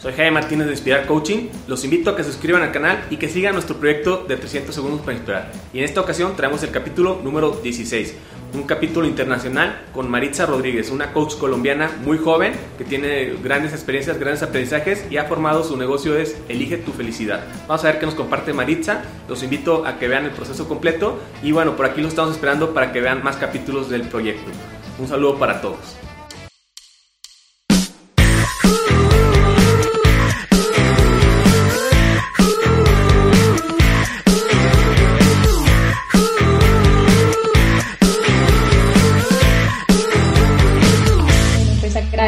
Soy Jaime Martínez de Inspirar Coaching. Los invito a que se suscriban al canal y que sigan nuestro proyecto de 300 segundos para inspirar. Y en esta ocasión traemos el capítulo número 16, un capítulo internacional con Maritza Rodríguez, una coach colombiana muy joven que tiene grandes experiencias, grandes aprendizajes y ha formado su negocio es Elige tu felicidad. Vamos a ver qué nos comparte Maritza. Los invito a que vean el proceso completo y bueno, por aquí los estamos esperando para que vean más capítulos del proyecto. Un saludo para todos.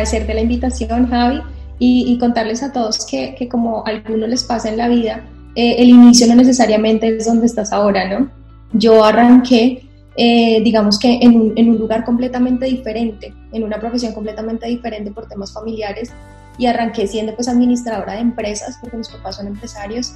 Agradecerte la invitación, Javi, y, contarles a todos que, que, como a algunos les pasa en la vida, eh, el inicio no necesariamente es donde estás ahora, ¿no? Yo arranqué, eh, digamos que en un, lugar completamente diferente, en una profesión completamente diferente por temas familiares, y arranqué siendo pues administradora de empresas, porque mis papás son empresarios.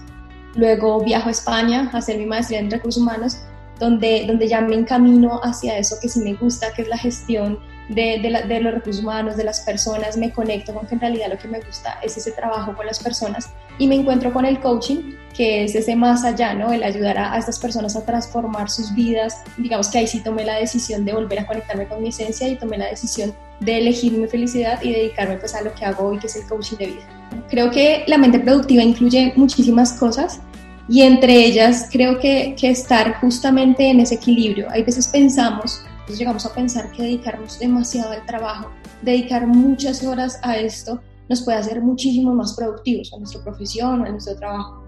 Luego viajo a España a hacer mi maestría en recursos humanos, donde, donde ya me encamino hacia eso que sí me gusta, que es la gestión de, de, los recursos humanos, de las personas, me conecto con que en realidad lo que me gusta es ese trabajo con las personas y me encuentro con el coaching, que es ese más allá, ¿no? El ayudar a, estas personas a transformar sus vidas. Digamos que ahí sí tomé la decisión de volver a conectarme con mi esencia y tomé la decisión de elegir mi felicidad y dedicarme pues a lo que hago hoy, que es el coaching de vida. Creo que la mente productiva incluye muchísimas cosas y entre ellas creo que, que estar justamente en ese equilibrio. Hay veces pensamos entonces llegamos a pensar que dedicarnos demasiado al trabajo, dedicar muchas horas a esto, nos puede hacer muchísimo más productivos a nuestra profesión a nuestro trabajo.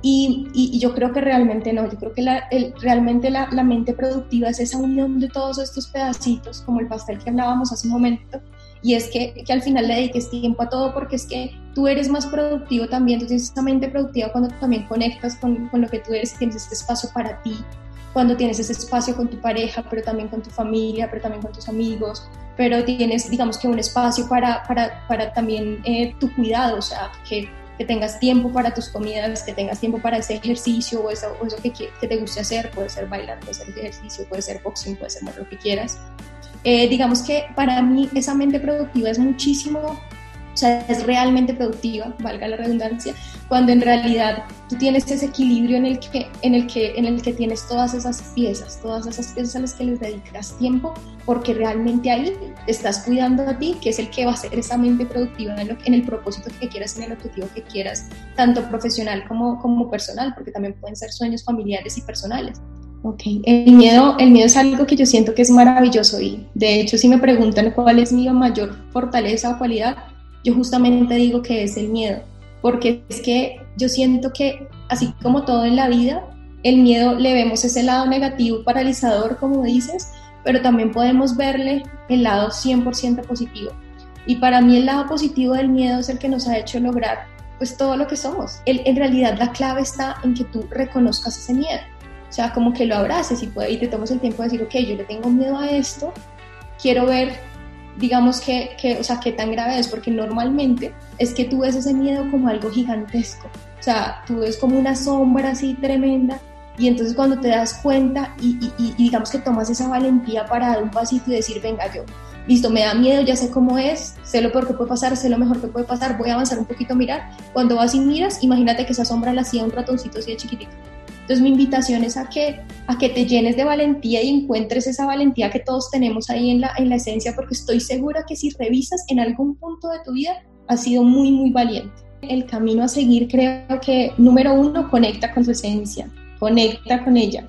Y, y, yo creo que realmente no, yo creo que la, el, realmente la, la, mente productiva es esa unión de todos estos pedacitos, como el pastel que hablábamos hace un momento, y es que, que al final le dediques tiempo a todo porque es que tú eres más productivo también, tú tienes esa mente productiva cuando también conectas con, con lo que tú eres, tienes este espacio para ti, cuando tienes ese espacio con tu pareja, pero también con tu familia, pero también con tus amigos, pero tienes, digamos que un espacio para, para, para también eh, tu cuidado, o sea, que, que, tengas tiempo para tus comidas, que tengas tiempo para ese ejercicio o eso, o eso que, que, te guste hacer, puede ser bailar, puede ser ejercicio, puede ser boxing, puede ser lo que quieras. Eh, digamos que para mí esa mente productiva es muchísimo sea, es realmente productiva, valga la redundancia, cuando en realidad tú tienes ese equilibrio en el que, en el que, en el que tienes todas esas piezas, todas esas piezas a las que les dedicas tiempo, porque realmente ahí estás cuidando a ti, que es el que va a ser esa mente productiva en, en el propósito que quieras, en el objetivo que quieras, tanto profesional como, como personal, porque también pueden ser sueños familiares y personales. Ok, el miedo, el miedo es algo que yo siento que es maravilloso y de hecho si me preguntan cuál es mi mayor fortaleza o cualidad, yo justamente digo que es el miedo, porque es que yo siento que así como todo en la vida, el miedo le vemos ese lado negativo, paralizador, como dices, pero también podemos verle el lado 100% positivo. Y para mí el lado positivo del miedo es el que nos ha hecho lograr pues todo lo que somos. El, en realidad la clave está en que tú reconozcas ese miedo. O sea, como que lo abraces y, y te tomes el tiempo de decir, ok, yo le tengo miedo a esto, quiero ver digamos que, que, o sea, qué tan grave es, porque normalmente es que tú ves ese miedo como algo gigantesco, o sea, tú ves como una sombra así tremenda y entonces cuando te das cuenta y, y, digamos que tomas esa valentía para dar un pasito y decir, venga yo, listo, me da miedo, ya sé cómo es, sé lo peor que puede pasar, sé lo mejor que puede pasar, voy a avanzar un poquito mirar, cuando vas y miras, imagínate que esa sombra la hacía un ratoncito así de chiquitito entonces mi invitación es a que, a que te llenes de valentía y encuentres esa valentía que todos tenemos ahí en la, en la esencia, porque estoy segura que si revisas en algún punto de tu vida, has sido muy, muy valiente. El camino a seguir creo que, número uno, conecta con tu esencia, conecta con ella,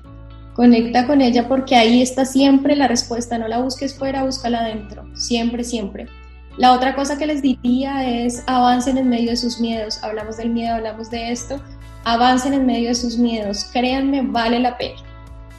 conecta con ella porque ahí está siempre la respuesta, no la busques fuera, búscala adentro, siempre, siempre. La otra cosa que les diría es avancen en medio de sus miedos, hablamos del miedo, hablamos de esto, avancen en medio de sus miedos, créanme, vale la pena.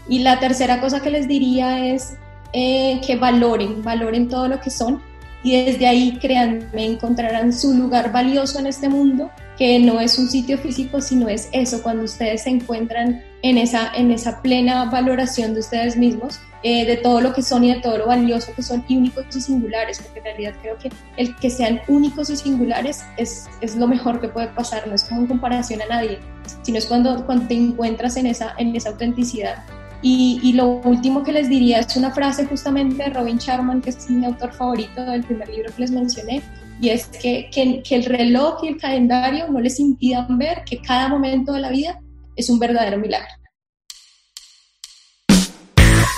Y la tercera cosa que les diría es eh, que valoren, valoren todo lo que son y desde ahí, créanme, encontrarán su lugar valioso en este mundo, que no es un sitio físico, sino es eso, cuando ustedes se encuentran en esa, en esa plena valoración de ustedes mismos, eh, de todo lo que son y de todo lo valioso que son y únicos y singulares, porque en realidad creo que el que sean únicos y singulares es, es lo mejor que puede pasar, no es como en comparación a nadie, sino es cuando, cuando te encuentras en esa, en esa autenticidad. Y, y, lo último que les diría es una frase justamente de Robin Sharman, que es mi autor favorito del primer libro que les mencioné, y es que, que, que, el reloj y el calendario no les impidan ver que cada momento de la vida es un verdadero milagro.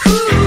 Ooh.